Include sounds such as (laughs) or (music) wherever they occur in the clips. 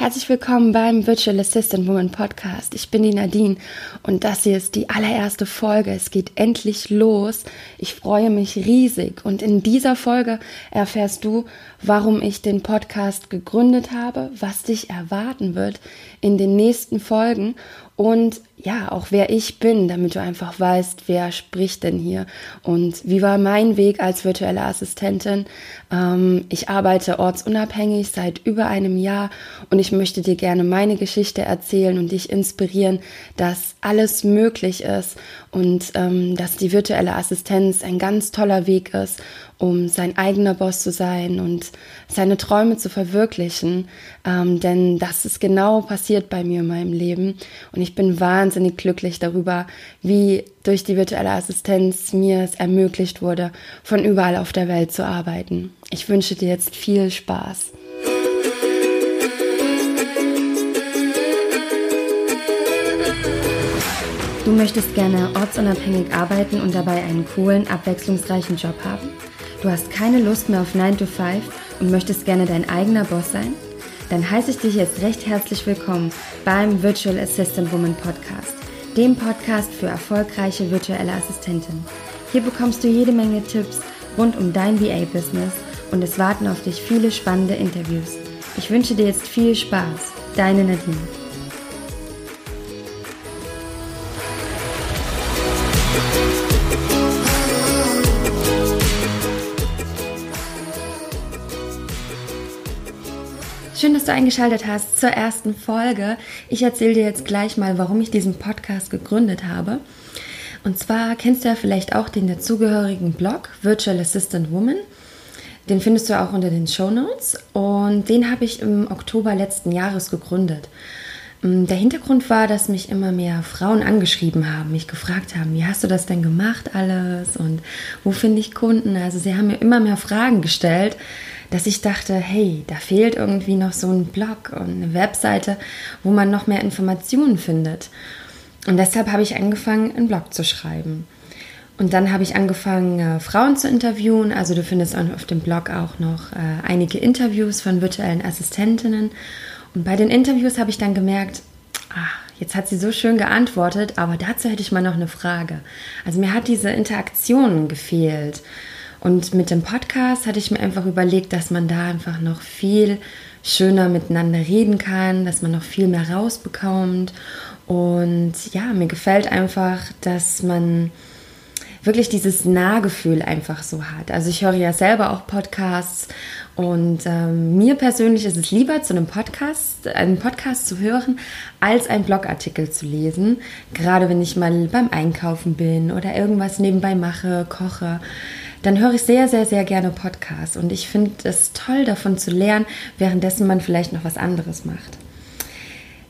Herzlich willkommen beim Virtual Assistant Woman Podcast. Ich bin die Nadine und das hier ist die allererste Folge. Es geht endlich los. Ich freue mich riesig und in dieser Folge erfährst du, warum ich den Podcast gegründet habe, was dich erwarten wird in den nächsten Folgen und ja, auch wer ich bin, damit du einfach weißt, wer spricht denn hier und wie war mein Weg als virtuelle Assistentin. Ähm, ich arbeite ortsunabhängig seit über einem Jahr und ich möchte dir gerne meine Geschichte erzählen und dich inspirieren, dass alles möglich ist und ähm, dass die virtuelle Assistenz ein ganz toller Weg ist, um sein eigener Boss zu sein und seine Träume zu verwirklichen. Ähm, denn das ist genau passiert bei mir in meinem Leben und ich bin wahnsinnig glücklich darüber, wie durch die virtuelle Assistenz mir es ermöglicht wurde, von überall auf der Welt zu arbeiten. Ich wünsche dir jetzt viel Spaß. Du möchtest gerne ortsunabhängig arbeiten und dabei einen coolen, abwechslungsreichen Job haben? Du hast keine Lust mehr auf 9 to 5 und möchtest gerne dein eigener Boss sein? Dann heiße ich dich jetzt recht herzlich willkommen beim Virtual Assistant Woman Podcast, dem Podcast für erfolgreiche virtuelle Assistentinnen. Hier bekommst du jede Menge Tipps rund um dein VA-Business und es warten auf dich viele spannende Interviews. Ich wünsche dir jetzt viel Spaß. Deine Nadine. Du eingeschaltet hast zur ersten Folge. Ich erzähle dir jetzt gleich mal, warum ich diesen Podcast gegründet habe. Und zwar kennst du ja vielleicht auch den dazugehörigen Blog Virtual Assistant Woman. Den findest du auch unter den Show Notes und den habe ich im Oktober letzten Jahres gegründet. Mm, der Hintergrund war, dass mich immer mehr Frauen angeschrieben haben, mich gefragt haben, wie hast du das denn gemacht alles und wo finde ich Kunden? Also sie haben mir immer mehr Fragen gestellt, dass ich dachte, hey, da fehlt irgendwie noch so ein Blog und eine Webseite, wo man noch mehr Informationen findet. Und deshalb habe ich angefangen, einen Blog zu schreiben. Und dann habe ich angefangen, äh, Frauen zu interviewen. Also du findest auf dem Blog auch noch äh, einige Interviews von virtuellen Assistentinnen. Und bei den Interviews habe ich dann gemerkt, ach, jetzt hat sie so schön geantwortet, aber dazu hätte ich mal noch eine Frage. Also mir hat diese Interaktion gefehlt. Und mit dem Podcast hatte ich mir einfach überlegt, dass man da einfach noch viel schöner miteinander reden kann, dass man noch viel mehr rausbekommt. Und ja, mir gefällt einfach, dass man wirklich dieses Nahgefühl einfach so hat. Also ich höre ja selber auch Podcasts und ähm, mir persönlich ist es lieber, zu einem Podcast, einen Podcast zu hören, als einen Blogartikel zu lesen. Gerade wenn ich mal beim Einkaufen bin oder irgendwas nebenbei mache, koche dann höre ich sehr, sehr, sehr gerne Podcasts. Und ich finde es toll, davon zu lernen, währenddessen man vielleicht noch was anderes macht.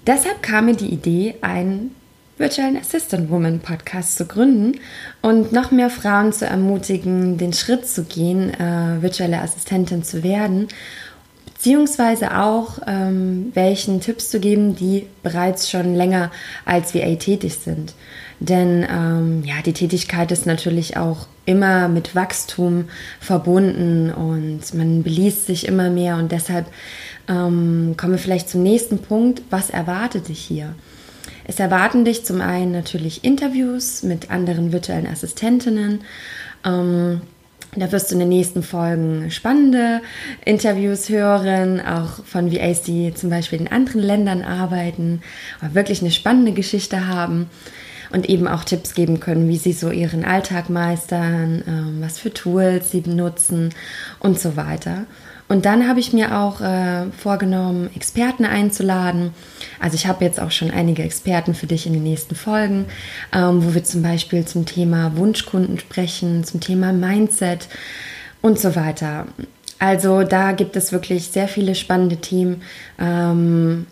Deshalb kam mir die Idee, einen Virtual Assistant Woman Podcast zu gründen und noch mehr Frauen zu ermutigen, den Schritt zu gehen, äh, virtuelle Assistentin zu werden, beziehungsweise auch ähm, welchen Tipps zu geben, die bereits schon länger als VA tätig sind. Denn ähm, ja, die Tätigkeit ist natürlich auch immer mit Wachstum verbunden und man beliest sich immer mehr und deshalb ähm, kommen wir vielleicht zum nächsten Punkt. Was erwartet dich hier? Es erwarten dich zum einen natürlich Interviews mit anderen virtuellen Assistentinnen. Ähm, da wirst du in den nächsten Folgen spannende Interviews hören, auch von VAs, die zum Beispiel in anderen Ländern arbeiten, aber wirklich eine spannende Geschichte haben und eben auch Tipps geben können, wie sie so ihren Alltag meistern, ähm, was für Tools sie benutzen und so weiter. Und dann habe ich mir auch äh, vorgenommen, Experten einzuladen. Also ich habe jetzt auch schon einige Experten für dich in den nächsten Folgen, ähm, wo wir zum Beispiel zum Thema Wunschkunden sprechen, zum Thema Mindset und so weiter. Also da gibt es wirklich sehr viele spannende Themen. Ähm,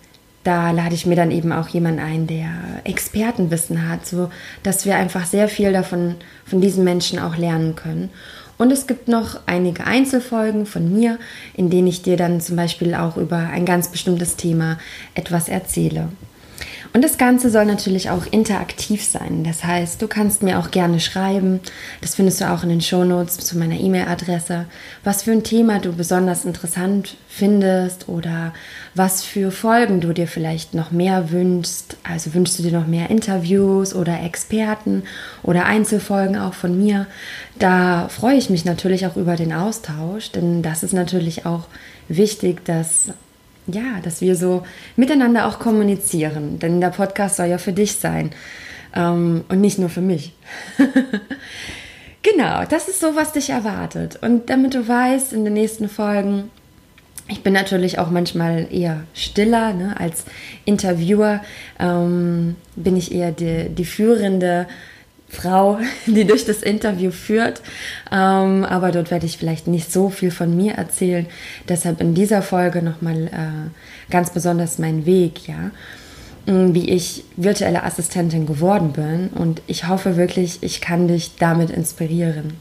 da lade ich mir dann eben auch jemanden ein, der Expertenwissen hat, so dass wir einfach sehr viel davon von diesen Menschen auch lernen können. Und es gibt noch einige Einzelfolgen von mir, in denen ich dir dann zum Beispiel auch über ein ganz bestimmtes Thema etwas erzähle. Und das Ganze soll natürlich auch interaktiv sein. Das heißt, du kannst mir auch gerne schreiben. Das findest du auch in den Shownotes zu meiner E-Mail-Adresse. Was für ein Thema du besonders interessant findest oder was für Folgen du dir vielleicht noch mehr wünschst. Also wünschst du dir noch mehr Interviews oder Experten oder Einzelfolgen auch von mir. Da freue ich mich natürlich auch über den Austausch, denn das ist natürlich auch wichtig, dass ja, dass wir so miteinander auch kommunizieren. Denn der Podcast soll ja für dich sein ähm, und nicht nur für mich. (laughs) genau, das ist so, was dich erwartet. Und damit du weißt, in den nächsten Folgen, ich bin natürlich auch manchmal eher stiller. Ne? Als Interviewer ähm, bin ich eher die, die führende Frau, die durch das Interview führt. Ähm, aber dort werde ich vielleicht nicht so viel von mir erzählen. Deshalb in dieser Folge nochmal äh, ganz besonders mein Weg, ja, mm, wie ich virtuelle Assistentin geworden bin. Und ich hoffe wirklich, ich kann dich damit inspirieren.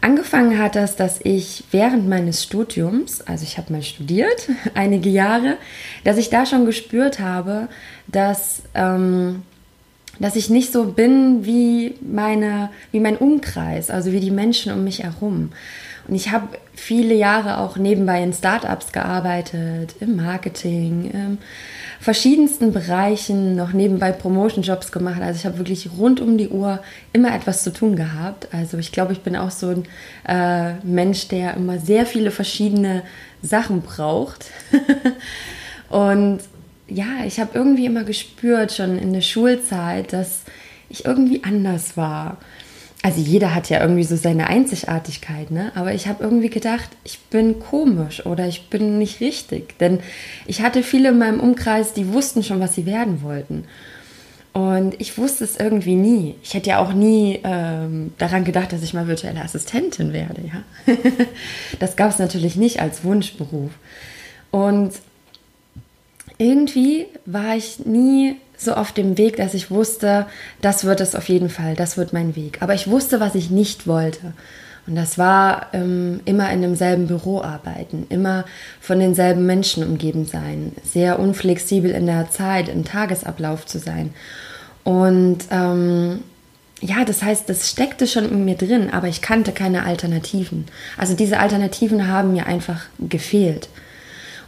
Angefangen hat das, dass ich während meines Studiums, also ich habe mal studiert, (laughs) einige Jahre, dass ich da schon gespürt habe, dass ähm, dass ich nicht so bin wie meine, wie mein Umkreis, also wie die Menschen um mich herum. Und ich habe viele Jahre auch nebenbei in Startups gearbeitet, im Marketing, in verschiedensten Bereichen, noch nebenbei Promotion-Jobs gemacht. Also ich habe wirklich rund um die Uhr immer etwas zu tun gehabt. Also ich glaube, ich bin auch so ein äh, Mensch, der immer sehr viele verschiedene Sachen braucht. (laughs) Und ja, ich habe irgendwie immer gespürt, schon in der Schulzeit, dass ich irgendwie anders war. Also jeder hat ja irgendwie so seine Einzigartigkeit, ne? Aber ich habe irgendwie gedacht, ich bin komisch oder ich bin nicht richtig. Denn ich hatte viele in meinem Umkreis, die wussten schon, was sie werden wollten. Und ich wusste es irgendwie nie. Ich hätte ja auch nie ähm, daran gedacht, dass ich mal virtuelle Assistentin werde, ja. (laughs) das gab es natürlich nicht als Wunschberuf. Und irgendwie war ich nie so auf dem Weg, dass ich wusste, das wird es auf jeden Fall, das wird mein Weg. Aber ich wusste, was ich nicht wollte. Und das war ähm, immer in demselben Büro arbeiten, immer von denselben Menschen umgeben sein, sehr unflexibel in der Zeit, im Tagesablauf zu sein. Und ähm, ja, das heißt, das steckte schon in mir drin, aber ich kannte keine Alternativen. Also diese Alternativen haben mir einfach gefehlt.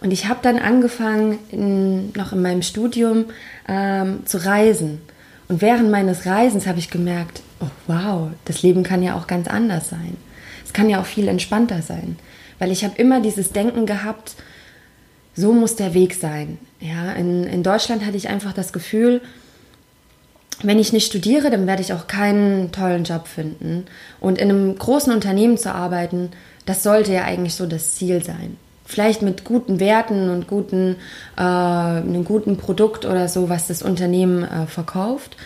Und ich habe dann angefangen, in, noch in meinem Studium ähm, zu reisen. Und während meines Reisens habe ich gemerkt, oh wow, das Leben kann ja auch ganz anders sein. Es kann ja auch viel entspannter sein. Weil ich habe immer dieses Denken gehabt, so muss der Weg sein. Ja, in, in Deutschland hatte ich einfach das Gefühl, wenn ich nicht studiere, dann werde ich auch keinen tollen Job finden. Und in einem großen Unternehmen zu arbeiten, das sollte ja eigentlich so das Ziel sein vielleicht mit guten Werten und guten, äh, einem guten Produkt oder so, was das Unternehmen äh, verkauft.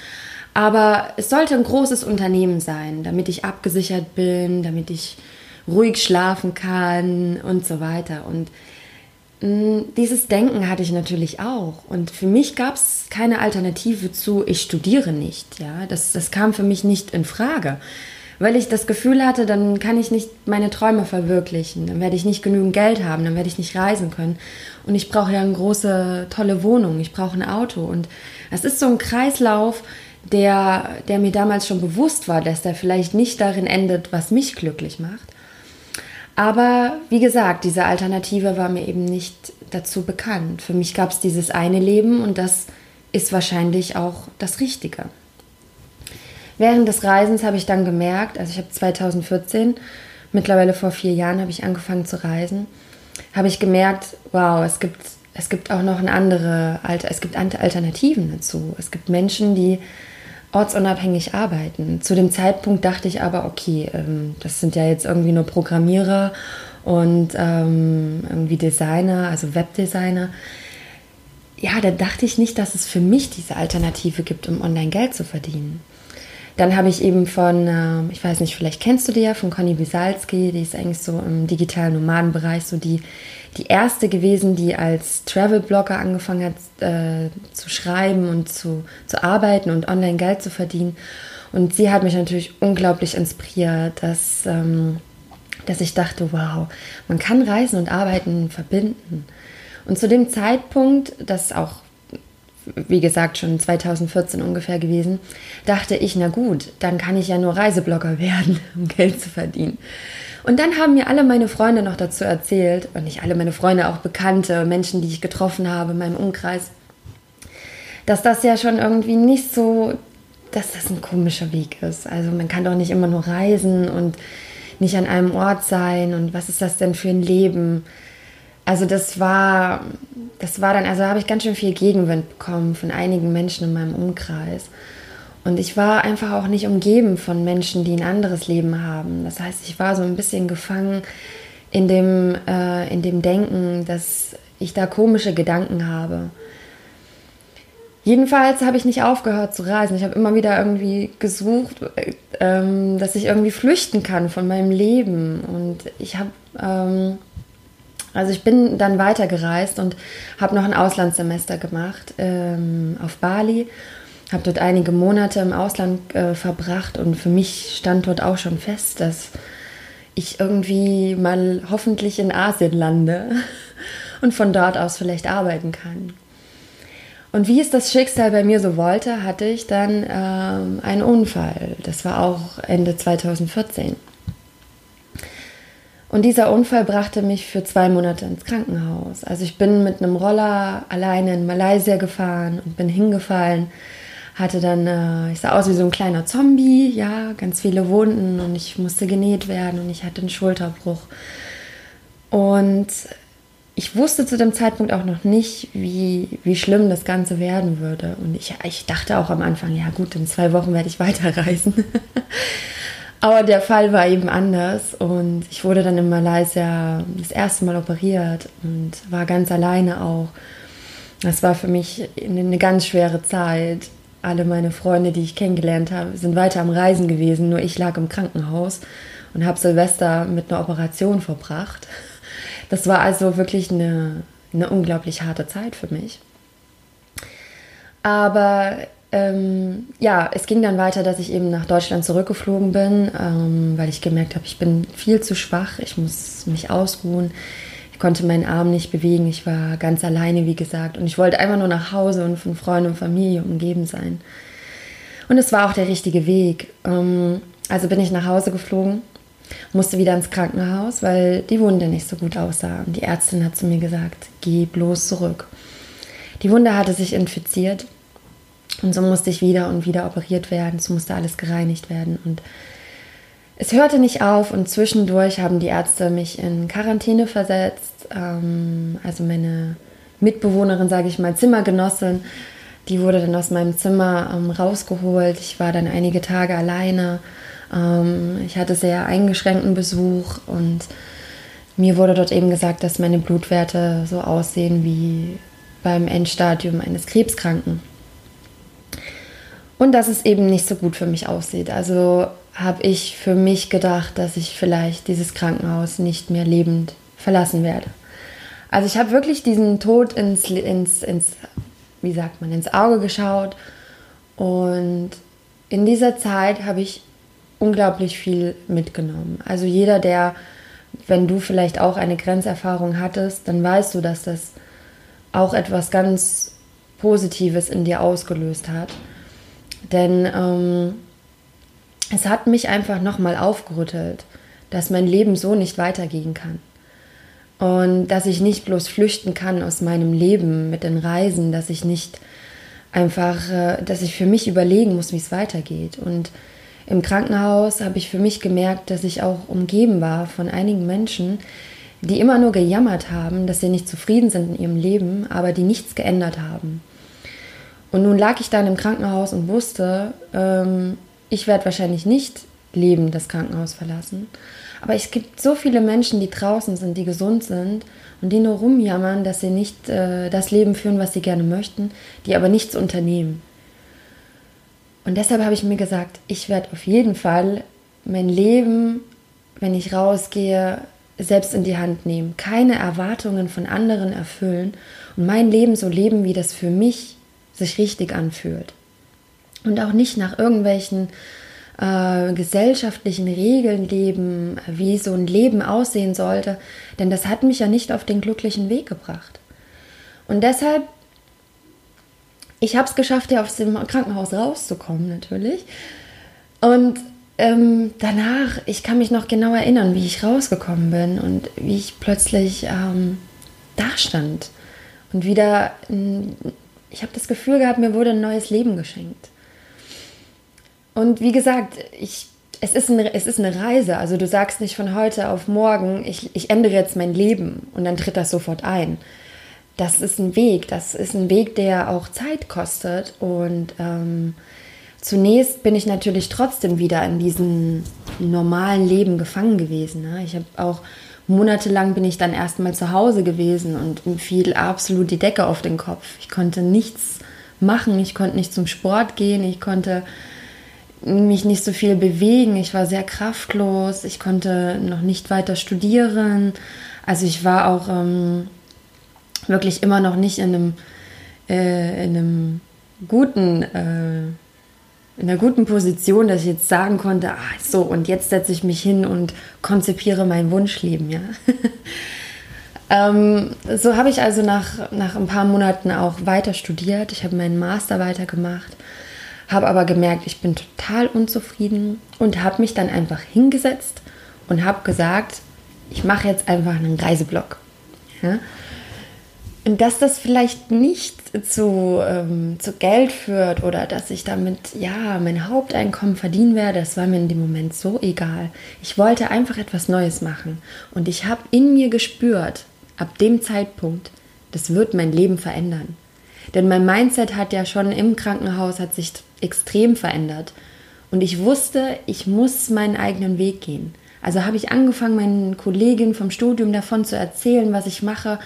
Aber es sollte ein großes Unternehmen sein, damit ich abgesichert bin, damit ich ruhig schlafen kann und so weiter. Und mh, mm, dieses Denken hatte ich natürlich auch. Und für mich gab es keine Alternative zu, ich studiere nicht. Ja, das, das kam für mich nicht in Frage weil ich das Gefühl hatte, dann kann ich nicht meine Träume verwirklichen, dann werde ich nicht genügend Geld haben, dann werde ich nicht reisen können. Und ich brauche ja eine große, tolle Wohnung, ich brauche ein Auto. Und es ist so ein Kreislauf, der, der mir damals schon bewusst war, dass der vielleicht nicht darin endet, was mich glücklich macht. Aber wie gesagt, diese Alternative war mir eben nicht dazu bekannt. Für mich gab es dieses eine Leben und das ist wahrscheinlich auch das Richtige. Während des Reisens habe ich dann gemerkt, also ich habe 2014, mittlerweile vor vier Jahren, habe ich angefangen zu reisen, habe ich gemerkt, wow, es gibt, es gibt auch noch eine andere, es gibt Alternativen dazu. Es gibt Menschen, die ortsunabhängig arbeiten. Zu dem Zeitpunkt dachte ich aber, okay, ähm, das sind ja jetzt irgendwie nur Programmierer und ähm, irgendwie Designer, also Webdesigner. Ja, da dachte ich nicht, dass es für mich diese Alternative gibt, um online Geld zu verdienen. Dann habe ich eben von, äh, ich weiß nicht, vielleicht kennst du die ja, von Conny Wisalski, die ist eigentlich so im digitalen Nomadenbereich so die, die erste gewesen, die als Travel-Blogger angefangen hat äh, zu schreiben und zu, zu arbeiten und online Geld zu verdienen. Und sie hat mich natürlich unglaublich inspiriert, dass, ähm, dass ich dachte, wow, man kann Reisen und Arbeiten verbinden. Und zu dem Zeitpunkt, das auch wie gesagt schon 2014 ungefähr gewesen, dachte ich, na gut, dann kann ich ja nur Reiseblogger (laughs) werden, um Geld zu verdienen. Und dann haben mir alle meine Freunde noch dazu erzählt, und nicht alle meine Freunde, auch Bekannte, Menschen, die ich getroffen habe in meinem Umkreis, dass das ja schon irgendwie nicht so, dass das ein komischer Weg ist. Also man kann doch nicht immer nur reisen und nicht an einem Ort sein und was ist das denn für ein Leben? Also das war, das war dann, also habe ich ganz schön viel Gegenwind bekommen von einigen Menschen in meinem Umkreis. Und ich war einfach auch nicht umgeben von Menschen, die ein anderes Leben haben. Das heißt, ich war so ein bisschen gefangen in dem, äh, in dem Denken, dass ich da komische Gedanken habe. Jedenfalls habe ich nicht aufgehört zu reisen. Ich habe immer wieder irgendwie gesucht, äh, ähm, dass ich irgendwie flüchten kann von meinem Leben. Und ich habe ähm, also ich bin dann weitergereist und habe noch ein Auslandssemester gemacht ähm, auf Bali, habe dort einige Monate im Ausland äh, verbracht und für mich stand dort auch schon fest, dass ich irgendwie mal hoffentlich in Asien lande (laughs) und von dort aus vielleicht arbeiten kann. Und wie es das Schicksal bei mir so wollte, hatte ich dann ähm, einen Unfall. Das war auch Ende 2014. Und dieser Unfall brachte mich für zwei Monate ins Krankenhaus. Also ich bin mit einem Roller alleine in Malaysia gefahren und bin hingefallen. Hatte dann, äh, ich sah aus wie so ein kleiner Zombie, ja, ganz viele Wunden und ich musste genäht werden und ich hatte einen Schulterbruch. Und ich wusste zu dem Zeitpunkt auch noch nicht, wie, wie schlimm das Ganze werden würde. Und ich, ich dachte auch am Anfang, ja gut, in zwei Wochen werde ich weiterreisen. (laughs) Aber der Fall war eben anders und ich wurde dann in Malaysia das erste Mal operiert und war ganz alleine auch. Das war für mich eine ganz schwere Zeit. Alle meine Freunde, die ich kennengelernt habe, sind weiter am Reisen gewesen. Nur ich lag im Krankenhaus und habe Silvester mit einer Operation verbracht. Das war also wirklich eine, eine unglaublich harte Zeit für mich. Aber ähm, ja, es ging dann weiter, dass ich eben nach Deutschland zurückgeflogen bin, ähm, weil ich gemerkt habe, ich bin viel zu schwach, ich muss mich ausruhen. Ich konnte meinen Arm nicht bewegen, ich war ganz alleine, wie gesagt. Und ich wollte einfach nur nach Hause und von Freunden und Familie umgeben sein. Und es war auch der richtige Weg. Ähm, also bin ich nach Hause geflogen, musste wieder ins Krankenhaus, weil die Wunde nicht so gut aussah. Und die Ärztin hat zu mir gesagt, geh bloß zurück. Die Wunde hatte sich infiziert und so musste ich wieder und wieder operiert werden. Es musste alles gereinigt werden. Und es hörte nicht auf und zwischendurch haben die Ärzte mich in Quarantäne versetzt. Ähm, also meine Mitbewohnerin, sage ich mal, Zimmergenossin, die wurde dann aus meinem Zimmer ähm, rausgeholt. Ich war dann einige Tage alleine. Ähm, ich hatte sehr eingeschränkten Besuch und mir wurde dort eben gesagt, dass meine Blutwerte so aussehen wie beim Endstadium eines Krebskranken. Und dass es eben nicht so gut für mich aussieht. Also habe ich für mich gedacht, dass ich vielleicht dieses Krankenhaus nicht mehr lebend verlassen werde. Also ich habe wirklich diesen Tod ins, ins, ins, wie sagt man, ins Auge geschaut. Und in dieser Zeit habe ich unglaublich viel mitgenommen. Also jeder, der, wenn du vielleicht auch eine Grenzerfahrung hattest, dann weißt du, dass das auch etwas ganz Positives in dir ausgelöst hat. Denn ähm, es hat mich einfach nochmal aufgerüttelt, dass mein Leben so nicht weitergehen kann. Und dass ich nicht bloß flüchten kann aus meinem Leben mit den Reisen, dass ich nicht einfach, äh, dass ich für mich überlegen muss, wie es weitergeht. Und im Krankenhaus habe ich für mich gemerkt, dass ich auch umgeben war von einigen Menschen, die immer nur gejammert haben, dass sie nicht zufrieden sind in ihrem Leben, aber die nichts geändert haben. Und nun lag ich dann im Krankenhaus und wusste, ähm, ich werde wahrscheinlich nicht lebend das Krankenhaus verlassen. Aber es gibt so viele Menschen, die draußen sind, die gesund sind und die nur rumjammern, dass sie nicht äh, das Leben führen, was sie gerne möchten, die aber nichts unternehmen. Und deshalb habe ich mir gesagt, ich werde auf jeden Fall mein Leben, wenn ich rausgehe, selbst in die Hand nehmen. Keine Erwartungen von anderen erfüllen und mein Leben so leben, wie das für mich sich richtig anfühlt. Und auch nicht nach irgendwelchen äh, gesellschaftlichen Regeln leben, wie so ein Leben aussehen sollte, denn das hat mich ja nicht auf den glücklichen Weg gebracht. Und deshalb ich habe es geschafft, ja aus dem Krankenhaus rauszukommen, natürlich. Und ähm, danach, ich kann mich noch genau erinnern, wie ich rausgekommen bin und wie ich plötzlich ähm, da stand. Und wieder, ich habe das Gefühl gehabt, mir wurde ein neues Leben geschenkt. Und wie gesagt, ich, es, ist eine, es ist eine Reise. Also du sagst nicht von heute auf morgen, ich, ich ändere jetzt mein Leben und dann tritt das sofort ein. Das ist ein Weg, das ist ein Weg, der auch Zeit kostet. Und ähm, zunächst bin ich natürlich trotzdem wieder in diesem normalen Leben gefangen gewesen. Ne? Ich habe auch monatelang bin ich dann erstmal zu Hause gewesen und mir fiel absolut die Decke auf den Kopf. Ich konnte nichts machen, ich konnte nicht zum Sport gehen, ich konnte mich nicht so viel bewegen. Ich war sehr kraftlos. Ich konnte noch nicht weiter studieren. Also ich war auch ähm, wirklich immer noch nicht in einem, äh, in einem guten, äh, in einer guten Position, dass ich jetzt sagen konnte, ah, so und jetzt setze ich mich hin und konzipiere mein Wunschleben, ja. (laughs) ähm, so habe ich also nach, nach ein paar Monaten auch weiter studiert. Ich habe meinen Master weitergemacht habe aber gemerkt, ich bin total unzufrieden und habe mich dann einfach hingesetzt und habe gesagt, ich mache jetzt einfach einen Reiseblog. Ja? Dass das vielleicht nicht zu, ähm, zu Geld führt oder dass ich damit ja mein Haupteinkommen verdienen werde, das war mir in dem Moment so egal. Ich wollte einfach etwas Neues machen und ich habe in mir gespürt, ab dem Zeitpunkt, das wird mein Leben verändern. Denn mein Mindset hat ja schon im Krankenhaus hat sich extrem verändert. Und ich wusste, ich muss meinen eigenen Weg gehen. Also habe ich angefangen, meinen Kolleginnen vom Studium davon zu erzählen, was ich mache.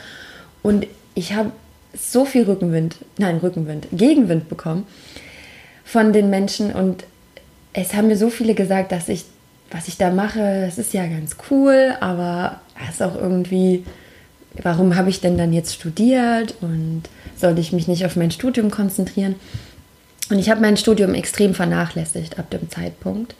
Und ich habe so viel Rückenwind, nein, Rückenwind, Gegenwind bekommen von den Menschen. Und es haben mir so viele gesagt, dass ich, was ich da mache, das ist ja ganz cool, aber es ist auch irgendwie, warum habe ich denn dann jetzt studiert und sollte ich mich nicht auf mein Studium konzentrieren? Und ich habe mein Studium extrem vernachlässigt ab dem Zeitpunkt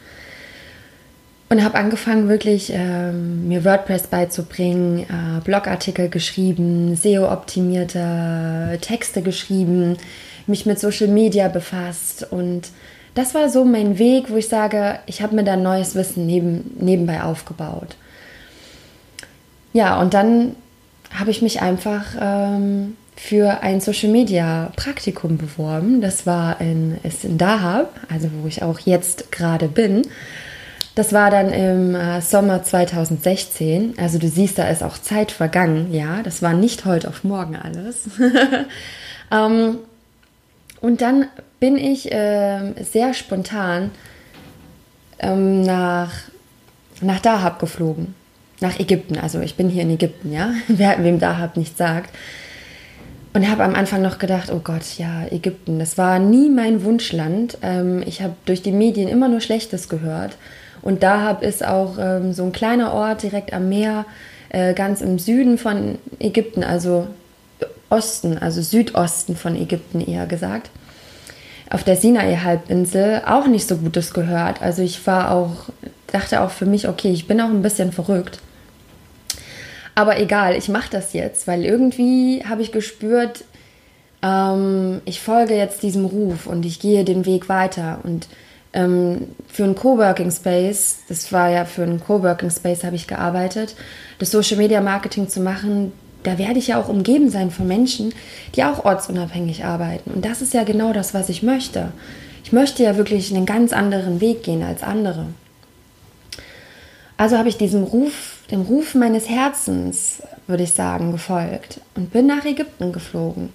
und habe angefangen, wirklich ähm, mir WordPress beizubringen, äh, Blogartikel geschrieben, SEO-optimierte Texte geschrieben, mich mit Social Media befasst und das war so mein Weg, wo ich sage, ich habe mir da neues Wissen neben, nebenbei aufgebaut. Ja, und dann habe ich mich einfach ähm, für ein Social Media Praktikum beworben. Das war in, ist in Dahab, also wo ich auch jetzt gerade bin. Das war dann im äh, Sommer 2016. Also du siehst, da ist auch Zeit vergangen. Ja, das war nicht heute auf morgen alles. (laughs) ähm, und dann bin ich äh, sehr spontan ähm, nach, nach Dahab geflogen. Nach Ägypten. Also ich bin hier in Ägypten, ja. (laughs) Wer, wem Dahab nicht sagt. Und habe am Anfang noch gedacht, oh Gott, ja, Ägypten, das war nie mein Wunschland. Ähm, ich habe durch die Medien immer nur Schlechtes gehört. Und Dahab ist auch ähm, so ein kleiner Ort direkt am Meer, äh, ganz im Süden von Ägypten, also Osten, also Südosten von Ägypten eher gesagt. Auf der Sinai-Halbinsel auch nicht so Gutes gehört. Also ich war auch, dachte auch für mich, okay, ich bin auch ein bisschen verrückt. Aber egal, ich mache das jetzt, weil irgendwie habe ich gespürt, ähm, ich folge jetzt diesem Ruf und ich gehe den Weg weiter. Und ähm, für einen Coworking Space, das war ja für einen Coworking Space, habe ich gearbeitet, das Social Media Marketing zu machen, da werde ich ja auch umgeben sein von Menschen, die auch ortsunabhängig arbeiten. Und das ist ja genau das, was ich möchte. Ich möchte ja wirklich einen ganz anderen Weg gehen als andere. Also habe ich diesem Ruf, dem Ruf meines Herzens, würde ich sagen, gefolgt und bin nach Ägypten geflogen.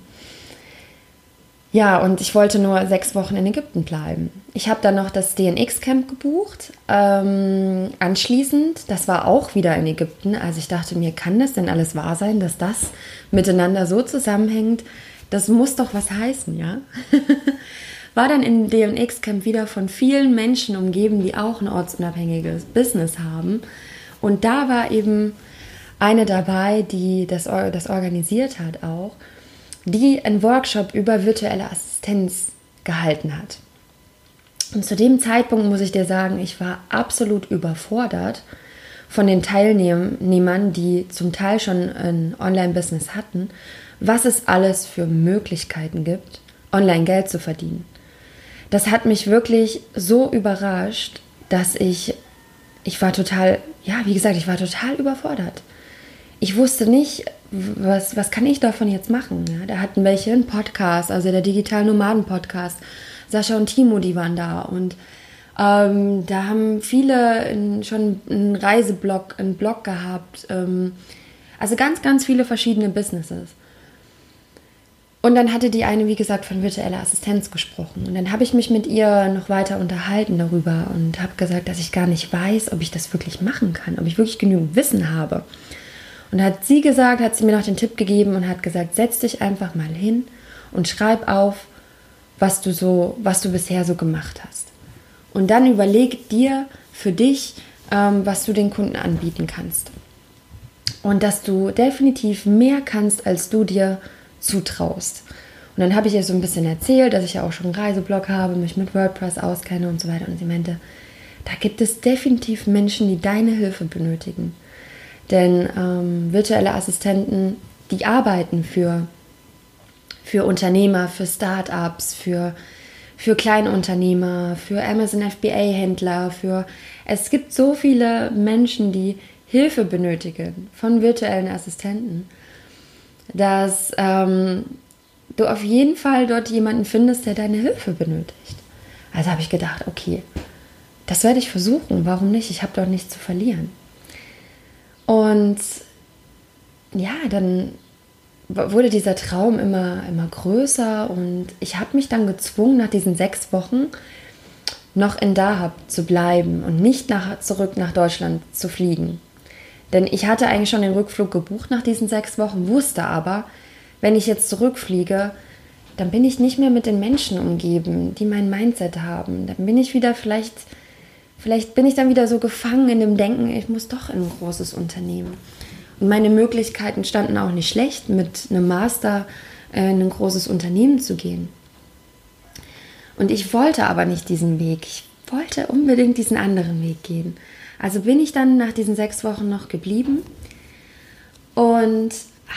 Ja, und ich wollte nur sechs Wochen in Ägypten bleiben. Ich habe dann noch das DNX-Camp gebucht. Ähm, anschließend, das war auch wieder in Ägypten. Also ich dachte mir, kann das denn alles wahr sein, dass das miteinander so zusammenhängt? Das muss doch was heißen, ja? (laughs) war dann im DNX-Camp wieder von vielen Menschen umgeben, die auch ein ortsunabhängiges Business haben. Und da war eben eine dabei, die das, das organisiert hat auch, die einen Workshop über virtuelle Assistenz gehalten hat. Und zu dem Zeitpunkt muss ich dir sagen, ich war absolut überfordert von den Teilnehmern, die zum Teil schon ein Online-Business hatten, was es alles für Möglichkeiten gibt online Geld zu verdienen. Das hat mich wirklich so überrascht, dass ich, ich war total, ja, wie gesagt, ich war total überfordert. Ich wusste nicht, was, was kann ich davon jetzt machen? Ja, da hatten welche einen Podcast, also der Digital Nomaden Podcast. Sascha und Timo, die waren da und ähm, da haben viele in, schon einen Reiseblog, einen Blog gehabt. Ähm, also ganz, ganz viele verschiedene Businesses. Und dann hatte die eine, wie gesagt, von virtueller Assistenz gesprochen. Und dann habe ich mich mit ihr noch weiter unterhalten darüber und habe gesagt, dass ich gar nicht weiß, ob ich das wirklich machen kann, ob ich wirklich genügend Wissen habe. Und hat sie gesagt, hat sie mir noch den Tipp gegeben und hat gesagt, setz dich einfach mal hin und schreib auf, was du so, was du bisher so gemacht hast. Und dann überleg dir für dich, ähm, was du den Kunden anbieten kannst. Und dass du definitiv mehr kannst, als du dir zutraust. Und dann habe ich ihr so ein bisschen erzählt, dass ich ja auch schon einen Reiseblog habe, mich mit WordPress auskenne und so weiter. Und sie meinte, da gibt es definitiv Menschen, die deine Hilfe benötigen. Denn ähm, virtuelle Assistenten, die arbeiten für, für Unternehmer, für Startups, für, für Kleinunternehmer, für Amazon FBA-Händler, für es gibt so viele Menschen, die Hilfe benötigen von virtuellen Assistenten dass ähm, du auf jeden Fall dort jemanden findest, der deine Hilfe benötigt. Also habe ich gedacht, okay, das werde ich versuchen. Warum nicht? Ich habe doch nichts zu verlieren. Und ja, dann wurde dieser Traum immer, immer größer und ich habe mich dann gezwungen, nach diesen sechs Wochen noch in Dahab zu bleiben und nicht nach, zurück nach Deutschland zu fliegen. Denn ich hatte eigentlich schon den Rückflug gebucht nach diesen sechs Wochen, wusste aber, wenn ich jetzt zurückfliege, dann bin ich nicht mehr mit den Menschen umgeben, die mein Mindset haben. Dann bin ich wieder vielleicht, vielleicht bin ich dann wieder so gefangen in dem Denken, ich muss doch in ein großes Unternehmen. Und meine Möglichkeiten standen auch nicht schlecht, mit einem Master äh, in ein großes Unternehmen zu gehen. Und ich wollte aber nicht diesen Weg. Ich wollte unbedingt diesen anderen Weg gehen. Also bin ich dann nach diesen sechs Wochen noch geblieben und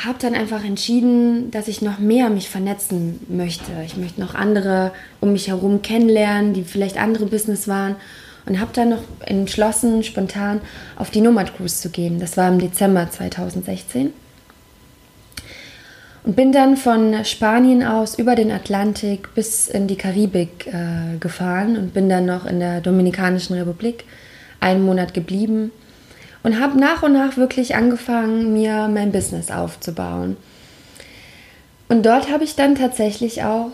habe dann einfach entschieden, dass ich noch mehr mich vernetzen möchte. Ich möchte noch andere um mich herum kennenlernen, die vielleicht andere Business waren und habe dann noch entschlossen, spontan auf die Nomad Cruise zu gehen. Das war im Dezember 2016. Und bin dann von Spanien aus über den Atlantik bis in die Karibik äh, gefahren und bin dann noch in der Dominikanischen Republik einen Monat geblieben und habe nach und nach wirklich angefangen, mir mein Business aufzubauen. Und dort habe ich dann tatsächlich auch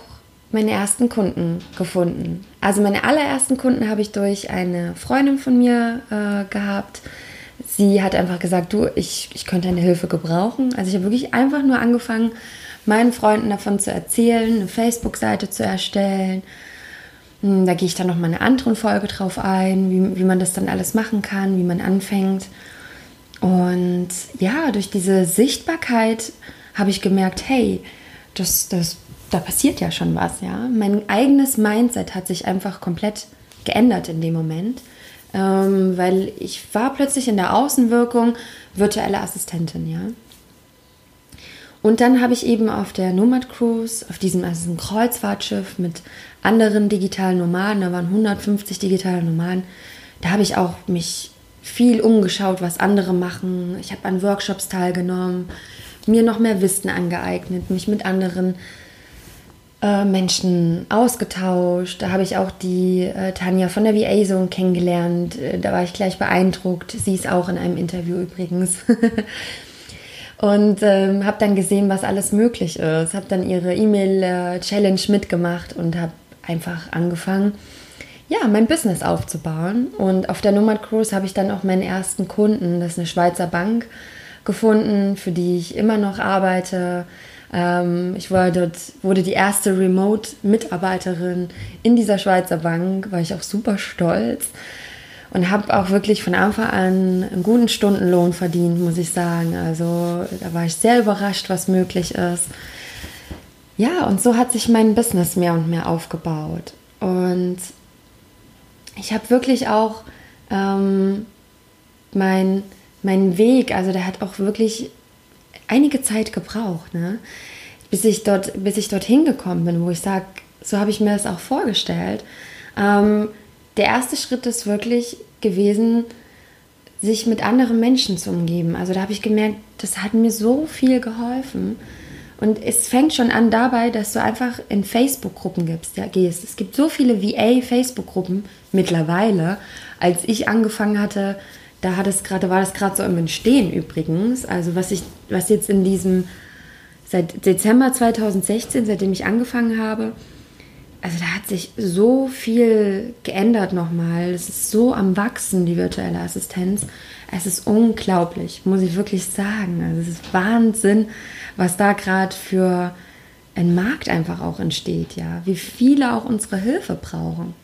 meine ersten Kunden gefunden. Also meine allerersten Kunden habe ich durch eine Freundin von mir äh, gehabt. Sie hat einfach gesagt, du, ich, ich könnte deine Hilfe gebrauchen. Also ich habe wirklich einfach nur angefangen, meinen Freunden davon zu erzählen, eine Facebook-Seite zu erstellen, hm, da gehe ich dann noch mal eine andere Folge drauf ein, wie, wie man das dann alles machen kann, wie man anfängt. Und ja, durch diese Sichtbarkeit habe ich gemerkt, hey, das, das, da passiert ja schon was, ja. Mein eigenes Mindset hat sich einfach komplett geändert in dem Moment, ähm, weil ich war plötzlich in der Außenwirkung virtuelle Assistentin, ja. Und dann habe ich eben auf der Nomad Cruise, auf diesem also ein Kreuzfahrtschiff mit anderen digitalen Nomaden, da waren 150 digitale Nomaden, da habe ich auch mich viel umgeschaut, was andere machen. Ich habe an Workshops teilgenommen, mir noch mehr Wissen angeeignet, mich mit anderen äh, Menschen ausgetauscht. Da habe ich auch die äh, Tanja von der VA Zone kennengelernt. Äh, da war ich gleich beeindruckt. Sie ist auch in einem Interview übrigens. (laughs) und ähm, habe dann gesehen, was alles möglich ist. Habe dann ihre E-Mail-Challenge mitgemacht und habe einfach angefangen, ja, mein Business aufzubauen. Und auf der Nomad Cruise habe ich dann auch meinen ersten Kunden, das ist eine Schweizer Bank, gefunden, für die ich immer noch arbeite. Ähm, ich war dort, wurde die erste Remote-Mitarbeiterin in dieser Schweizer Bank, war ich auch super stolz und habe auch wirklich von Anfang an einen guten Stundenlohn verdient, muss ich sagen. Also da war ich sehr überrascht, was möglich ist. Ja, und so hat sich mein Business mehr und mehr aufgebaut. Und ich habe wirklich auch ähm, mein, mein Weg, also der hat auch wirklich einige Zeit gebraucht. Ne? bis ich, dort, bis ich dorthin gekommen bin, wo ich sage, so habe ich mir das auch vorgestellt. Ähm, der erste Schritt ist wirklich gewesen, sich mit anderen Menschen zu umgeben. Also da habe ich gemerkt, das hat mir so viel geholfen. Und es fängt schon an dabei, dass du einfach in Facebook-Gruppen gehst. Es gibt so viele VA-Facebook-Gruppen mittlerweile. Als ich angefangen hatte, da hat es grade, war das gerade so im Entstehen übrigens. Also was ich, was jetzt in diesem, seit Dezember 2016, seitdem ich angefangen habe, also da hat sich so viel geändert nochmal. Es ist so am Wachsen, die virtuelle Assistenz. Es ist unglaublich, muss ich wirklich sagen. Also es ist Wahnsinn, was da gerade für ein Markt einfach auch entsteht, ja. Wie viele auch unsere Hilfe brauchen.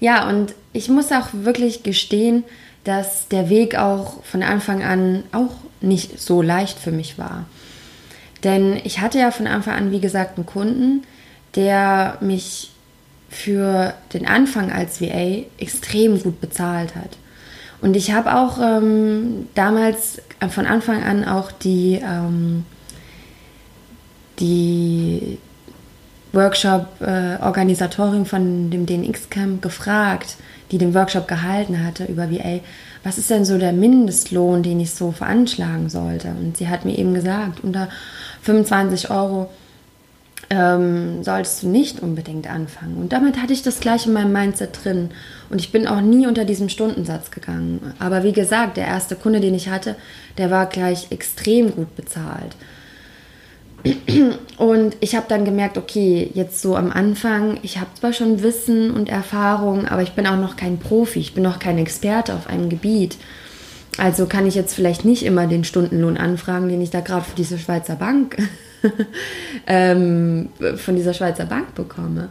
Ja, und ich muss auch wirklich gestehen, dass der Weg auch von Anfang an auch nicht so leicht für mich war. Denn ich hatte ja von Anfang an, wie gesagt, einen Kunden, der mich für den Anfang als VA extrem gut bezahlt hat. Und ich habe auch ähm, damals von Anfang an auch die, ähm, die Workshop-Organisatorin äh, von dem DNX-Camp gefragt, die den Workshop gehalten hatte über VA, was ist denn so der Mindestlohn, den ich so veranschlagen sollte? Und sie hat mir eben gesagt, unter 25 Euro ähm, solltest du nicht unbedingt anfangen. Und damit hatte ich das gleich in meinem Mindset drin. Und ich bin auch nie unter diesem Stundensatz gegangen. Aber wie gesagt, der erste Kunde, den ich hatte, der war gleich extrem gut bezahlt. Und ich habe dann gemerkt, okay, jetzt so am Anfang, ich habe zwar schon Wissen und Erfahrung, aber ich bin auch noch kein Profi, ich bin noch kein Experte auf einem Gebiet. Also kann ich jetzt vielleicht nicht immer den Stundenlohn anfragen, den ich da gerade für diese Schweizer Bank (laughs) ähm, von dieser Schweizer Bank bekomme.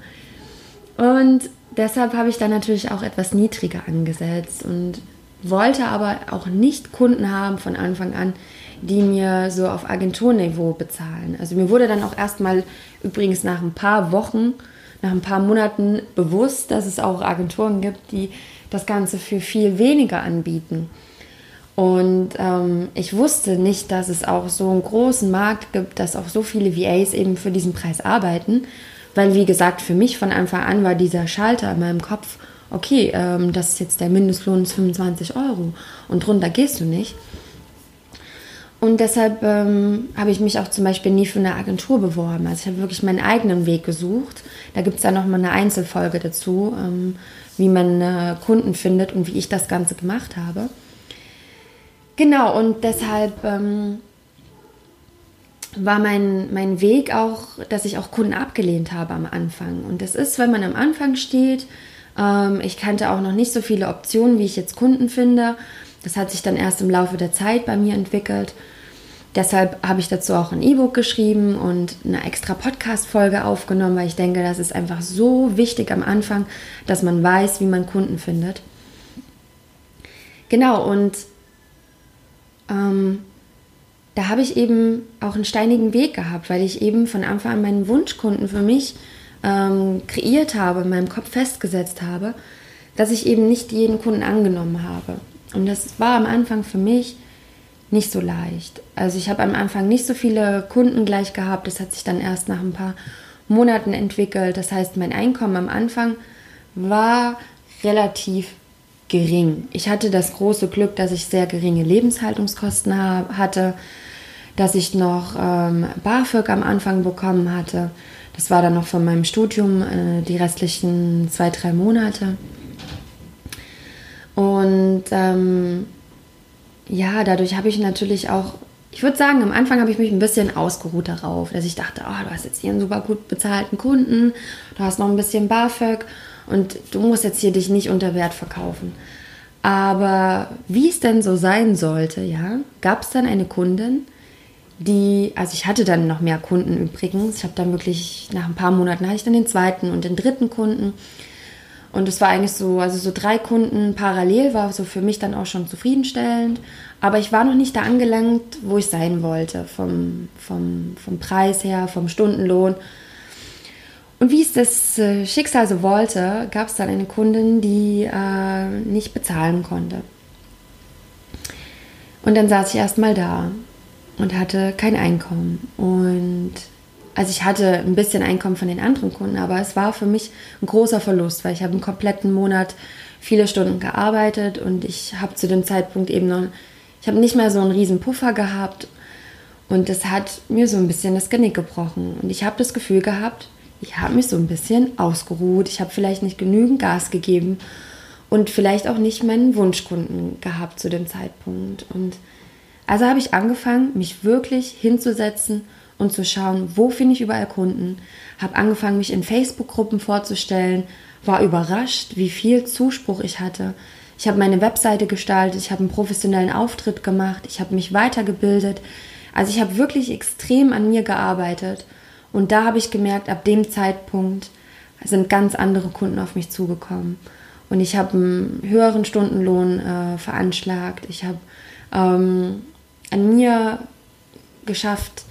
Und deshalb habe ich dann natürlich auch etwas niedriger angesetzt und wollte aber auch nicht Kunden haben von Anfang an, die mir so auf Agenturniveau bezahlen. Also mir wurde dann auch erstmal übrigens nach ein paar Wochen, nach ein paar Monaten bewusst, dass es auch Agenturen gibt, die das Ganze für viel weniger anbieten. Und ähm, ich wusste nicht, dass es auch so einen großen Markt gibt, dass auch so viele VAs eben für diesen Preis arbeiten. Weil, wie gesagt, für mich von Anfang an war dieser Schalter in meinem Kopf, okay, ähm, das ist jetzt der Mindestlohn ist 25 Euro und drunter gehst du nicht. Und deshalb ähm, habe ich mich auch zum Beispiel nie für eine Agentur beworben. Also ich habe wirklich meinen eigenen Weg gesucht. Da gibt es dann nochmal eine Einzelfolge dazu, ähm, wie man äh, Kunden findet und wie ich das Ganze gemacht habe. Genau, und deshalb ähm, war mein, mein Weg auch, dass ich auch Kunden abgelehnt habe am Anfang. Und das ist, wenn man am Anfang steht, ähm, ich kannte auch noch nicht so viele Optionen, wie ich jetzt Kunden finde. Das hat sich dann erst im Laufe der Zeit bei mir entwickelt. Deshalb habe ich dazu auch ein E-Book geschrieben und eine extra Podcast-Folge aufgenommen, weil ich denke, das ist einfach so wichtig am Anfang, dass man weiß, wie man Kunden findet. Genau, und ähm, da habe ich eben auch einen steinigen Weg gehabt, weil ich eben von Anfang an meinen Wunschkunden für mich ähm, kreiert habe, in meinem Kopf festgesetzt habe, dass ich eben nicht jeden Kunden angenommen habe. Und das war am Anfang für mich nicht so leicht. Also ich habe am Anfang nicht so viele Kunden gleich gehabt. Das hat sich dann erst nach ein paar Monaten entwickelt. Das heißt, mein Einkommen am Anfang war relativ gering. Ich hatte das große Glück, dass ich sehr geringe Lebenshaltungskosten hatte, dass ich noch ähm, BAföG am Anfang bekommen hatte. Das war dann noch von meinem Studium äh, die restlichen zwei, drei Monate. Und ähm, ja, dadurch habe ich natürlich auch, ich würde sagen, am Anfang habe ich mich ein bisschen ausgeruht darauf, dass ich dachte, oh, du hast jetzt hier einen super gut bezahlten Kunden, du hast noch ein bisschen BAföG und du musst jetzt hier dich nicht unter Wert verkaufen. Aber wie es denn so sein sollte, ja, gab es dann eine Kundin, die, also ich hatte dann noch mehr Kunden übrigens. Ich habe dann wirklich, nach ein paar Monaten hatte ich dann den zweiten und den dritten Kunden. Und es war eigentlich so, also so drei Kunden parallel war so für mich dann auch schon zufriedenstellend. Aber ich war noch nicht da angelangt, wo ich sein wollte, vom, vom, vom Preis her, vom Stundenlohn. Und wie es das äh, Schicksal so wollte, gab es dann eine Kundin, die äh, nicht bezahlen konnte. Und dann saß ich erstmal da und hatte kein Einkommen. Und also ich hatte ein bisschen Einkommen von den anderen Kunden, aber es war für mich ein großer Verlust, weil ich habe einen kompletten Monat viele Stunden gearbeitet und ich habe zu dem Zeitpunkt eben noch, ich habe nicht mehr so einen riesen Puffer gehabt und das hat mir so ein bisschen das Genick gebrochen. Und ich habe das Gefühl gehabt, ich habe mich so ein bisschen ausgeruht, ich habe vielleicht nicht genügend Gas gegeben und vielleicht auch nicht meinen Wunschkunden gehabt zu dem Zeitpunkt. Und also habe ich angefangen, mich wirklich hinzusetzen und zu schauen, wo finde ich überall Kunden. Habe angefangen, mich in Facebook-Gruppen vorzustellen, war überrascht, wie viel Zuspruch ich hatte. Ich habe meine Webseite gestaltet, ich habe einen professionellen Auftritt gemacht, ich habe mich weitergebildet. Also ich habe wirklich extrem an mir gearbeitet. Und da habe ich gemerkt, ab dem Zeitpunkt sind ganz andere Kunden auf mich zugekommen. Und ich habe einen höheren Stundenlohn äh, veranschlagt. Ich habe ähm, an mir geschafft,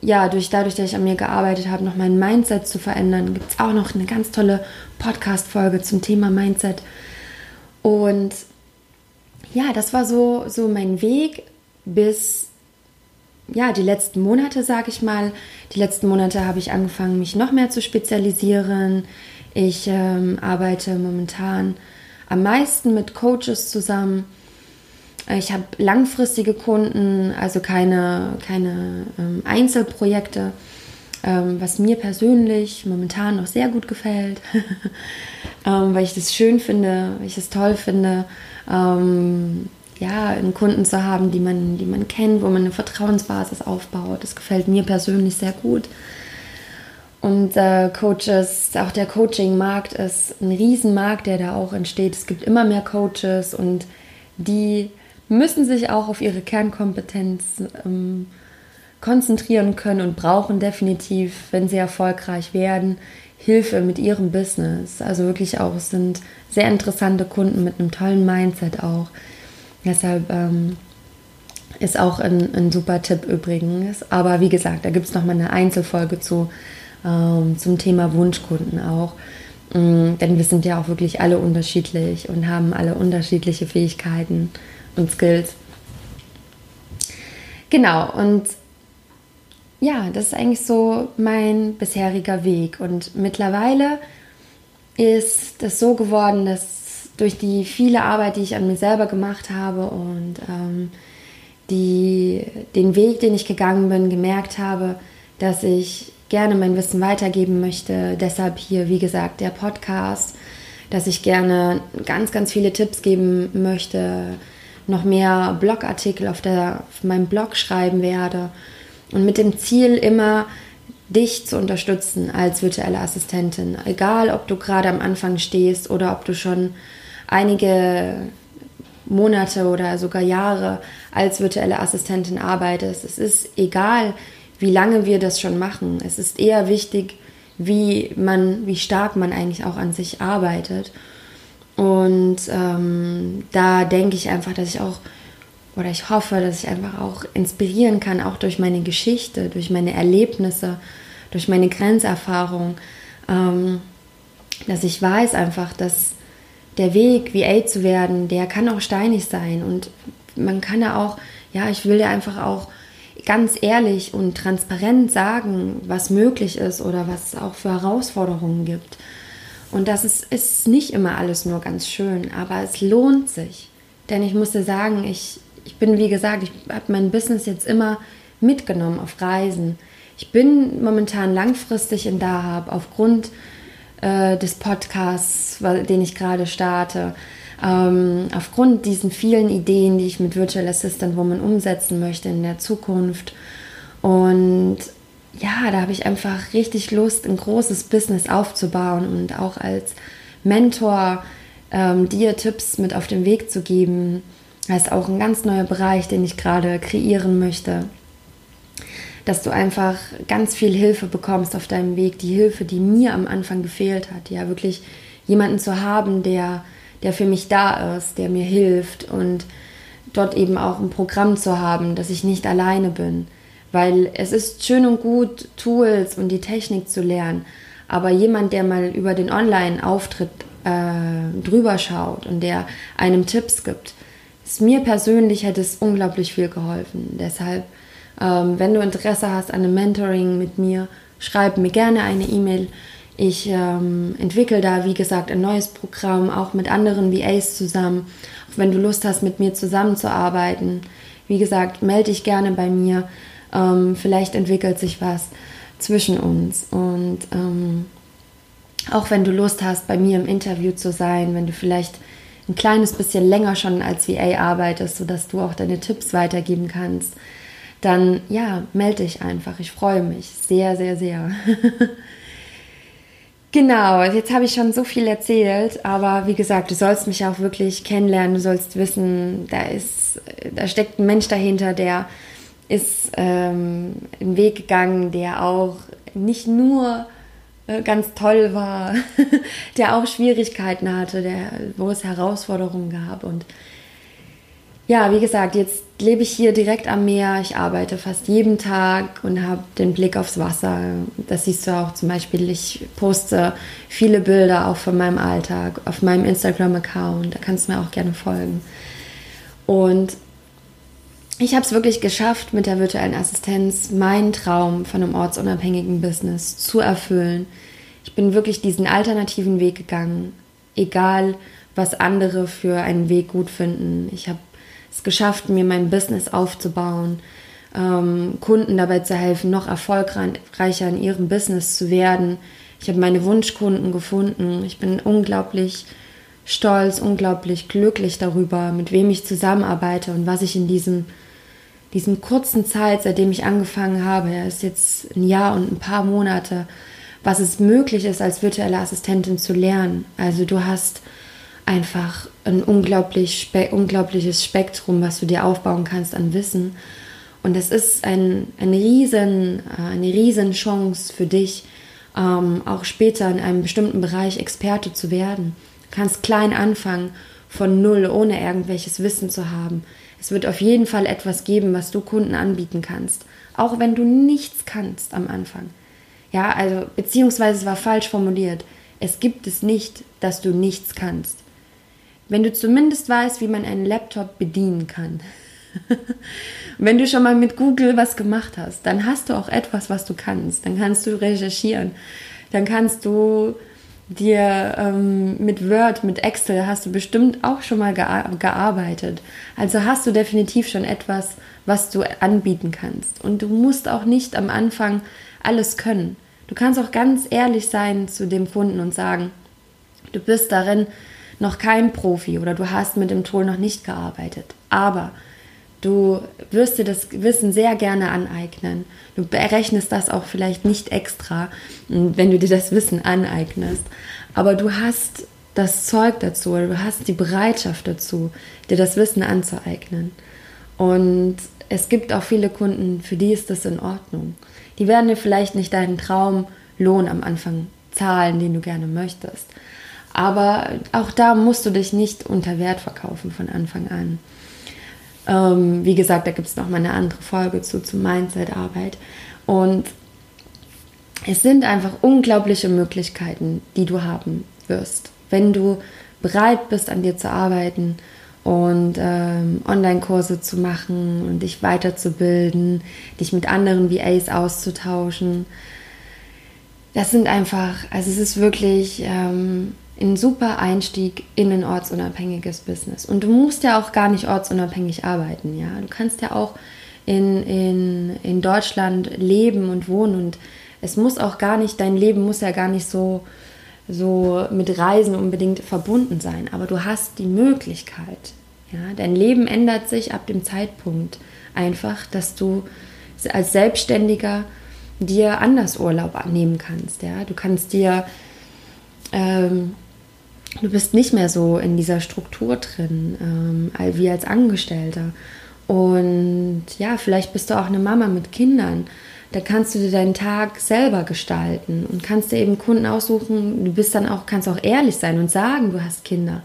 ja, durch, dadurch, dass ich an mir gearbeitet habe, noch mein Mindset zu verändern. Gibt es auch noch eine ganz tolle Podcast-Folge zum Thema Mindset. Und ja, das war so, so mein Weg bis ja, die letzten Monate, sage ich mal. Die letzten Monate habe ich angefangen, mich noch mehr zu spezialisieren. Ich ähm, arbeite momentan am meisten mit Coaches zusammen. Ich habe langfristige Kunden, also keine, keine ähm, Einzelprojekte, ähm, was mir persönlich momentan noch sehr gut gefällt, (laughs) ähm, weil ich das schön finde, weil ich es toll finde, ähm, ja, einen Kunden zu haben, die man, die man kennt, wo man eine Vertrauensbasis aufbaut. Das gefällt mir persönlich sehr gut. Und äh, Coaches, auch der Coaching-Markt ist ein Riesenmarkt, der da auch entsteht. Es gibt immer mehr Coaches und die müssen sich auch auf ihre Kernkompetenz ähm, konzentrieren können und brauchen definitiv, wenn sie erfolgreich werden, Hilfe mit ihrem Business. Also wirklich auch, es sind sehr interessante Kunden mit einem tollen Mindset auch. Deshalb ähm, ist auch ein, ein, super Tipp übrigens. Aber wie gesagt, da gibt es nochmal eine Einzelfolge zu, ähm, zum Thema Wunschkunden auch. Ähm, denn wir sind ja auch wirklich alle unterschiedlich und haben alle unterschiedliche Fähigkeiten und Skills. Genau, und ja, das ist eigentlich so mein bisheriger Weg. Und mittlerweile ist es so geworden, dass durch die viele Arbeit, die ich an mir selber gemacht habe und ähm, die, den Weg, den ich gegangen bin, gemerkt habe, dass ich gerne mein Wissen weitergeben möchte. Deshalb hier, wie gesagt, der Podcast, dass ich gerne ganz, ganz viele Tipps geben möchte, noch mehr Blogartikel auf, der, auf meinem Blog schreiben werde und mit dem Ziel immer dich zu unterstützen als virtuelle Assistentin. Egal, ob du gerade am Anfang stehst oder ob du schon einige Monate oder sogar Jahre als virtuelle Assistentin arbeitest. Es ist egal, wie lange wir das schon machen. Es ist eher wichtig, wie man, wie stark man eigentlich auch an sich arbeitet. Und ähm, da denke ich einfach, dass ich auch, oder ich hoffe, dass ich einfach auch inspirieren kann, auch durch meine Geschichte, durch meine Erlebnisse, durch meine Grenzerfahrung, ähm, dass ich weiß einfach, dass der Weg, VA zu werden, der kann auch steinig sein und man kann ja auch, ja, ich will ja einfach auch ganz ehrlich und transparent sagen, was möglich ist oder was es auch für Herausforderungen gibt. Und das ist, ist nicht immer alles nur ganz schön, aber es lohnt sich. Denn ich musste sagen, ich, ich bin, wie gesagt, ich habe mein Business jetzt immer mitgenommen auf Reisen. Ich bin momentan langfristig in Dahab aufgrund äh, des Podcasts, den ich gerade starte. Ähm, aufgrund diesen vielen Ideen, die ich mit Virtual Assistant Woman umsetzen möchte in der Zukunft. Und ja, da habe ich einfach richtig Lust, ein großes Business aufzubauen und auch als Mentor ähm, dir Tipps mit auf den Weg zu geben. Das ist auch ein ganz neuer Bereich, den ich gerade kreieren möchte. Dass du einfach ganz viel Hilfe bekommst auf deinem Weg. Die Hilfe, die mir am Anfang gefehlt hat. Ja, wirklich jemanden zu haben, der, der für mich da ist, der mir hilft und dort eben auch ein Programm zu haben, dass ich nicht alleine bin weil es ist schön und gut, Tools und die Technik zu lernen. Aber jemand, der mal über den Online-Auftritt äh, drüber schaut und der einem Tipps gibt, ist mir persönlich hätte es unglaublich viel geholfen. Deshalb Ähm, wenn du Interesse hast an einem Mentoring mit mir, schreib mir gerne eine E-Mail. Ich ähm, entwickle da, wie gesagt, ein neues Programm, auch mit anderen VAs zusammen. Auch wenn du Lust hast, mit mir zusammenzuarbeiten, wie gesagt, melde dich gerne bei mir. Ähm, vielleicht entwickelt sich was zwischen uns. Und ähm, auch wenn du Lust hast, bei mir im Interview zu sein, wenn du vielleicht ein kleines bisschen länger schon als VA arbeitest, sodass du auch deine Tipps weitergeben kannst, dann ja, melde dich einfach. Ich freue mich sehr, sehr, sehr. (laughs) genau, jetzt habe ich schon so viel erzählt, aber wie gesagt, du sollst mich auch wirklich kennenlernen, du sollst wissen, da ist, da steckt ein Mensch dahinter, der ist ähm, einen Weg gegangen, der auch nicht nur äh, ganz toll war, (laughs) der auch Schwierigkeiten hatte, der, wo es Herausforderungen gab. Und ja, wie gesagt, jetzt lebe ich hier direkt am Meer. Ich arbeite fast jeden Tag und habe den Blick aufs Wasser. Das siehst du auch zum Beispiel. Ich poste viele Bilder auch von meinem Alltag auf meinem Instagram-Account. Da kannst du mir auch gerne folgen. Und ich habe es wirklich geschafft, mit der virtuellen Assistenz meinen Traum von einem ortsunabhängigen Business zu erfüllen. Ich bin wirklich diesen alternativen Weg gegangen, egal was andere für einen Weg gut finden. Ich habe es geschafft, mir mein Business aufzubauen, ähm, Kunden dabei zu helfen, noch erfolgreicher in ihrem Business zu werden. Ich habe meine Wunschkunden gefunden. Ich bin unglaublich stolz, unglaublich glücklich darüber, mit wem ich zusammenarbeite und was ich in diesem diesen kurzen Zeit, seitdem ich angefangen habe, ja, ist jetzt ein Jahr und ein paar Monate, was es möglich ist, als virtuelle Assistentin zu lernen. Also du hast einfach ein unglaublich spe unglaubliches Spektrum, was du dir aufbauen kannst an Wissen. Und es ist ein, ein riesen, äh, eine riesen Chance für dich, ähm, auch später in einem bestimmten Bereich Experte zu werden. Du kannst klein anfangen, von null, ohne irgendwelches Wissen zu haben. Es wird auf jeden Fall etwas geben, was du Kunden anbieten kannst. Auch wenn du nichts kannst am Anfang. Ja, also, beziehungsweise es war falsch formuliert. Es gibt es nicht, dass du nichts kannst. Wenn du zumindest weißt, wie man einen Laptop bedienen kann. (laughs) wenn du schon mal mit Google was gemacht hast, dann hast du auch etwas, was du kannst. Dann kannst du recherchieren. Dann kannst du dir ähm, mit Word, mit Excel hast du bestimmt auch schon mal gearbeitet. Also hast du definitiv schon etwas, was du anbieten kannst. Und du musst auch nicht am Anfang alles können. Du kannst auch ganz ehrlich sein zu dem Kunden und sagen, du bist darin noch kein Profi oder du hast mit dem Tool noch nicht gearbeitet. Aber Du wirst dir das Wissen sehr gerne aneignen. Du berechnest das auch vielleicht nicht extra, wenn du dir das Wissen aneignest. Aber du hast das Zeug dazu, oder du hast die Bereitschaft dazu, dir das Wissen anzueignen. Und es gibt auch viele Kunden, für die ist das in Ordnung. Die werden dir vielleicht nicht deinen Traumlohn am Anfang zahlen, den du gerne möchtest. Aber auch da musst du dich nicht unter Wert verkaufen von Anfang an. Ähm, wie gesagt, da gibt es noch mal eine andere Folge zu, zu Mindset-Arbeit. Und es sind einfach unglaubliche Möglichkeiten, die du haben wirst, wenn du bereit bist, an dir zu arbeiten und ähm, Online-Kurse zu machen und dich weiterzubilden, dich mit anderen VAs auszutauschen. Das sind einfach, also es ist wirklich ähm, ein super Einstieg in ein ortsunabhängiges Business. Und du musst ja auch gar nicht ortsunabhängig arbeiten, ja. Du kannst ja auch in, in, in Deutschland leben und wohnen und es muss auch gar nicht, dein Leben muss ja gar nicht so, so mit Reisen unbedingt verbunden sein, aber du hast die Möglichkeit. Ja? Dein Leben ändert sich ab dem Zeitpunkt einfach, dass du als Selbstständiger dir anders Urlaub nehmen kannst. Ja? Du kannst dir ähm, du bist nicht mehr so in dieser Struktur drin, ähm, wie als Angestellter. Und ja, vielleicht bist du auch eine Mama mit Kindern. Da kannst du dir deinen Tag selber gestalten und kannst dir eben Kunden aussuchen. Du bist dann auch, kannst auch ehrlich sein und sagen, du hast Kinder.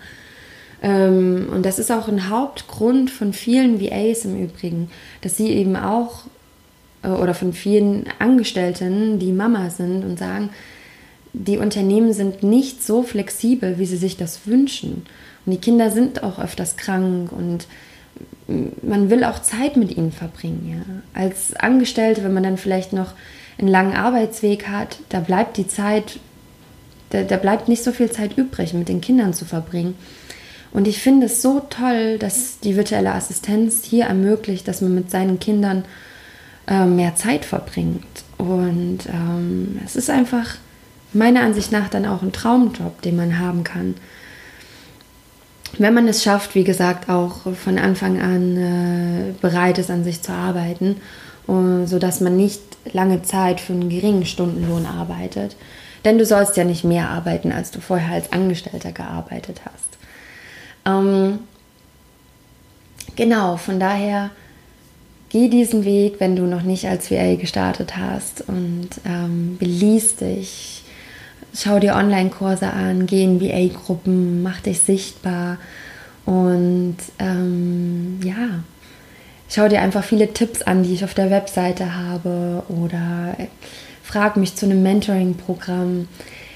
Ähm, und das ist auch ein Hauptgrund von vielen VAs im Übrigen, dass sie eben auch oder von vielen Angestellten, die Mama sind und sagen, die Unternehmen sind nicht so flexibel, wie sie sich das wünschen. Und die Kinder sind auch öfters krank und man will auch Zeit mit ihnen verbringen. Ja. Als Angestellte, wenn man dann vielleicht noch einen langen Arbeitsweg hat, da bleibt die Zeit, da, da bleibt nicht so viel Zeit übrig, mit den Kindern zu verbringen. Und ich finde es so toll, dass die virtuelle Assistenz hier ermöglicht, dass man mit seinen Kindern äh, mehr Zeit verbringt. Und ähm, es ist einfach meiner Ansicht nach dann auch ein Traumjob, den man haben kann. Wenn man es schafft, wie gesagt, auch von Anfang an äh, bereit ist, an sich zu arbeiten, uh, sodass man nicht lange Zeit für einen geringen Stundenlohn arbeitet. Denn du sollst ja nicht mehr arbeiten, als du vorher als Angestellter gearbeitet hast. Ähm, genau, von daher geh diesen Weg, wenn du noch nicht als VA gestartet hast und ähm, beließ dich. Schau dir Online-Kurse an, geh in VA-Gruppen, mach dich sichtbar und ähm, ja, schau dir einfach viele Tipps an, die ich auf der Webseite habe oder frag mich zu einem Mentoring-Programm.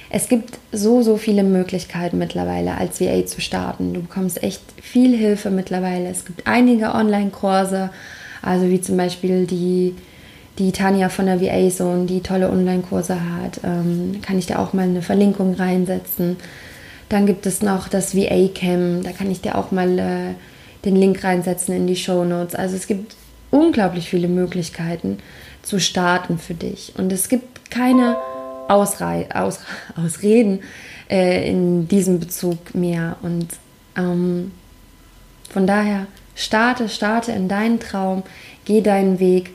Es gibt so, so viele Möglichkeiten mittlerweile als VA zu starten. Du bekommst echt viel Hilfe mittlerweile. Es gibt einige Online-Kurse, also wie zum Beispiel die, die Tanja von der VA Zone, die tolle Online-Kurse hat. Ähm, kann ich dir auch mal eine Verlinkung reinsetzen. Dann gibt es noch das VA Cam, da kann ich dir auch mal äh, den Link reinsetzen in die Show Notes. Also es gibt unglaublich viele Möglichkeiten zu starten für dich. Und es gibt keine Ausrei Aus (laughs) Ausreden äh, in diesem Bezug mehr. Und ähm, von daher Starte, starte in deinen Traum, geh deinen Weg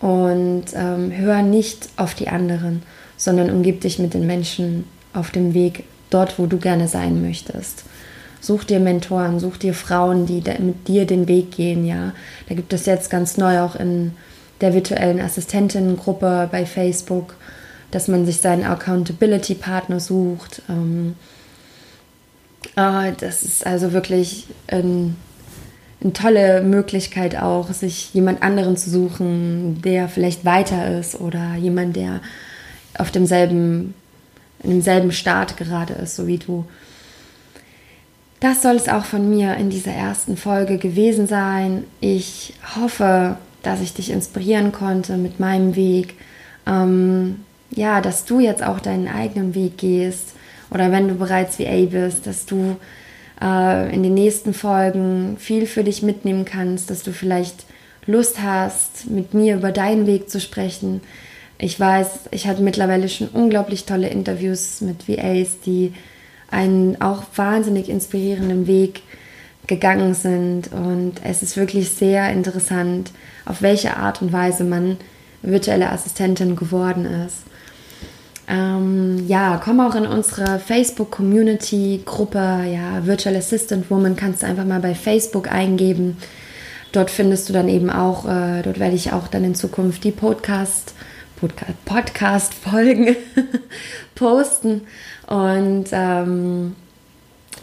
und ähm, hör nicht auf die anderen, sondern umgib dich mit den Menschen auf dem Weg dort, wo du gerne sein möchtest. Such dir Mentoren, such dir Frauen, die mit dir den Weg gehen, ja. Da gibt es jetzt ganz neu auch in der virtuellen Assistentinnengruppe bei Facebook, dass man sich seinen Accountability-Partner sucht. Ähm, äh, das ist also wirklich ein eine tolle Möglichkeit auch, sich jemand anderen zu suchen, der vielleicht weiter ist oder jemand, der auf demselben, in demselben Start gerade ist, so wie du. Das soll es auch von mir in dieser ersten Folge gewesen sein. Ich hoffe, dass ich dich inspirieren konnte mit meinem Weg. Ähm, ja, dass du jetzt auch deinen eigenen Weg gehst oder wenn du bereits VA bist, dass du äh, in den nächsten Folgen viel für dich mitnehmen kannst, dass du vielleicht Lust hast, mit mir über deinen Weg zu sprechen. Ich weiß, ich hatte mittlerweile schon unglaublich tolle Interviews mit VAs, die einen auch wahnsinnig inspirierenden Weg gegangen sind. Und es ist wirklich sehr interessant, auf welche Art und Weise man virtuelle Assistentin geworden ist. Ähm, ja, komm auch in unsere Facebook-Community-Gruppe, ja, Virtual Assistant Woman, kannst du einfach mal bei Facebook eingeben. Dort findest du dann eben auch, äh, dort werde ich auch dann in Zukunft die Podcast, Podcast, Podcast-Folgen (laughs) posten und ähm,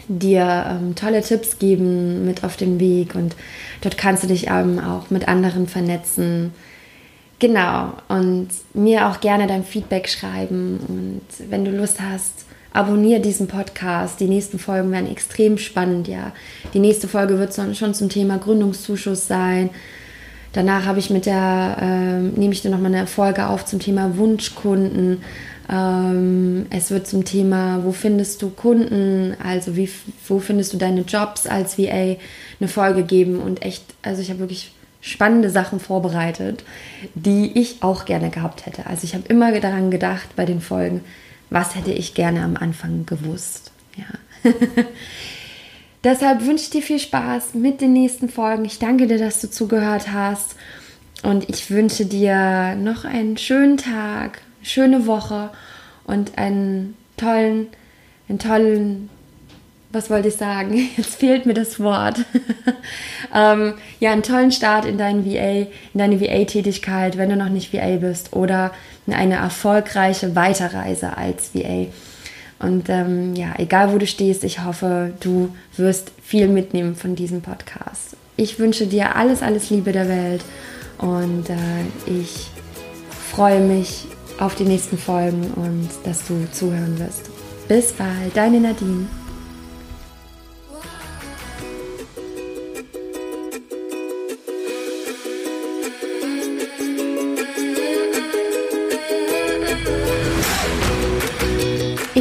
dir ähm, tolle Tipps geben mit auf den Weg. Und dort kannst du dich auch mit anderen vernetzen Genau, und mir auch gerne dein Feedback schreiben. Und wenn du Lust hast, abonniere diesen Podcast. Die nächsten Folgen werden extrem spannend, ja. Die nächste Folge wird schon zum Thema Gründungszuschuss sein. Danach habe ich mit der, ähm, nehme ich dir nochmal eine Folge auf zum Thema Wunschkunden. Ähm, es wird zum Thema, wo findest du Kunden, also wie, wo findest du deine Jobs als VA, eine Folge geben und echt, also ich habe wirklich spannende Sachen vorbereitet, die ich auch gerne gehabt hätte. Also ich habe immer daran gedacht bei den Folgen, was hätte ich gerne am Anfang gewusst. Ja. (laughs) Deshalb wünsche ich dir viel Spaß mit den nächsten Folgen. Ich danke dir, dass du zugehört hast. Und ich wünsche dir noch einen schönen Tag, schöne Woche und einen tollen, einen tollen was wollte ich sagen? (laughs) Jetzt fehlt mir das Wort. (laughs) ähm, ja, einen tollen Start in deinen VA, in deine VA-Tätigkeit, wenn du noch nicht VA bist, oder eine erfolgreiche Weiterreise als VA. Und ähm, ja, egal wo du stehst, ich hoffe, du wirst viel mitnehmen von diesem Podcast. Ich wünsche dir alles, alles Liebe der Welt und äh, ich freue mich auf die nächsten Folgen und dass du zuhören wirst. Bis bald, deine Nadine.